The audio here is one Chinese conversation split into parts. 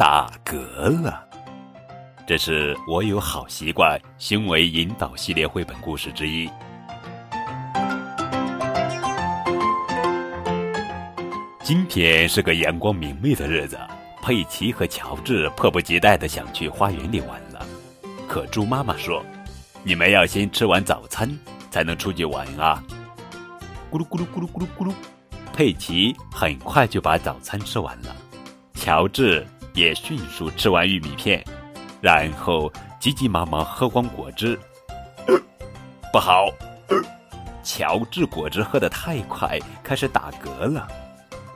打嗝了。这是我有好习惯行为引导系列绘本故事之一。今天是个阳光明媚的日子，佩奇和乔治迫不及待的想去花园里玩了。可猪妈妈说：“你们要先吃完早餐，才能出去玩啊！”咕噜咕噜咕噜咕噜咕噜，佩奇很快就把早餐吃完了，乔治也迅速吃完玉米片，然后急急忙忙喝光果汁。不好，乔治果汁喝得太快，开始打嗝了。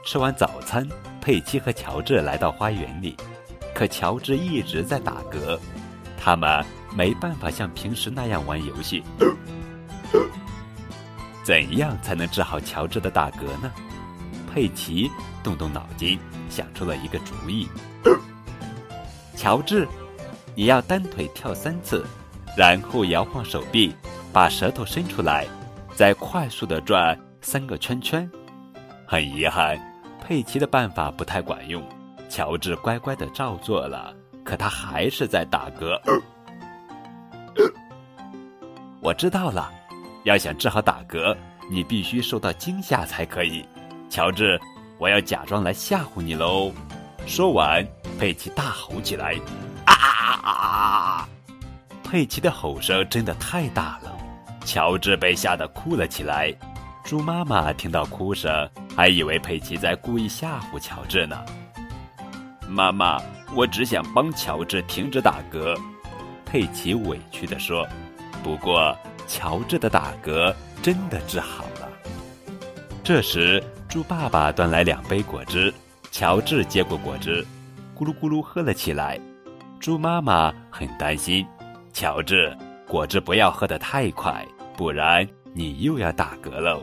吃完早餐，佩奇和乔治来到花园里，可乔治一直在打嗝，他们没办法像平时那样玩游戏。怎样才能治好乔治的打嗝呢？佩奇动动脑筋，想出了一个主意。乔治，你要单腿跳三次，然后摇晃手臂，把舌头伸出来，再快速的转三个圈圈。很遗憾。佩奇的办法不太管用，乔治乖乖的照做了，可他还是在打嗝。我知道了，要想治好打嗝，你必须受到惊吓才可以。乔治，我要假装来吓唬你喽！说完，佩奇大吼起来：“啊啊啊！”佩奇的吼声真的太大了，乔治被吓得哭了起来。猪妈妈听到哭声。还以为佩奇在故意吓唬乔治呢。妈妈，我只想帮乔治停止打嗝。佩奇委屈地说。不过，乔治的打嗝真的治好了。这时，猪爸爸端来两杯果汁，乔治接过果汁，咕噜咕噜喝了起来。猪妈妈很担心，乔治，果汁不要喝得太快，不然你又要打嗝喽。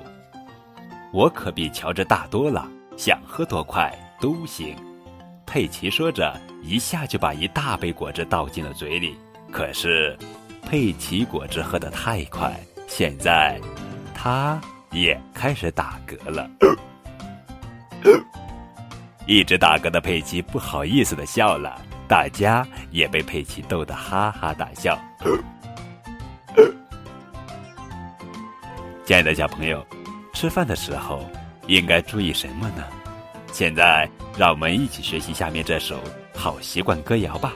我可比乔治大多了，想喝多快都行。佩奇说着，一下就把一大杯果汁倒进了嘴里。可是，佩奇果汁喝得太快，现在他也开始打嗝了。一直打嗝的佩奇不好意思的笑了，大家也被佩奇逗得哈哈大笑。亲爱的小朋友。吃饭的时候应该注意什么呢？现在让我们一起学习下面这首好习惯歌谣吧。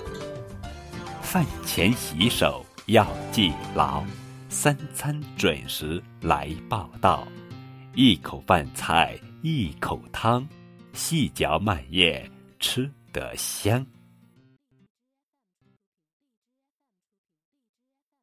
饭前洗手要记牢，三餐准时来报道。一口饭菜一口汤，细嚼慢咽吃得香。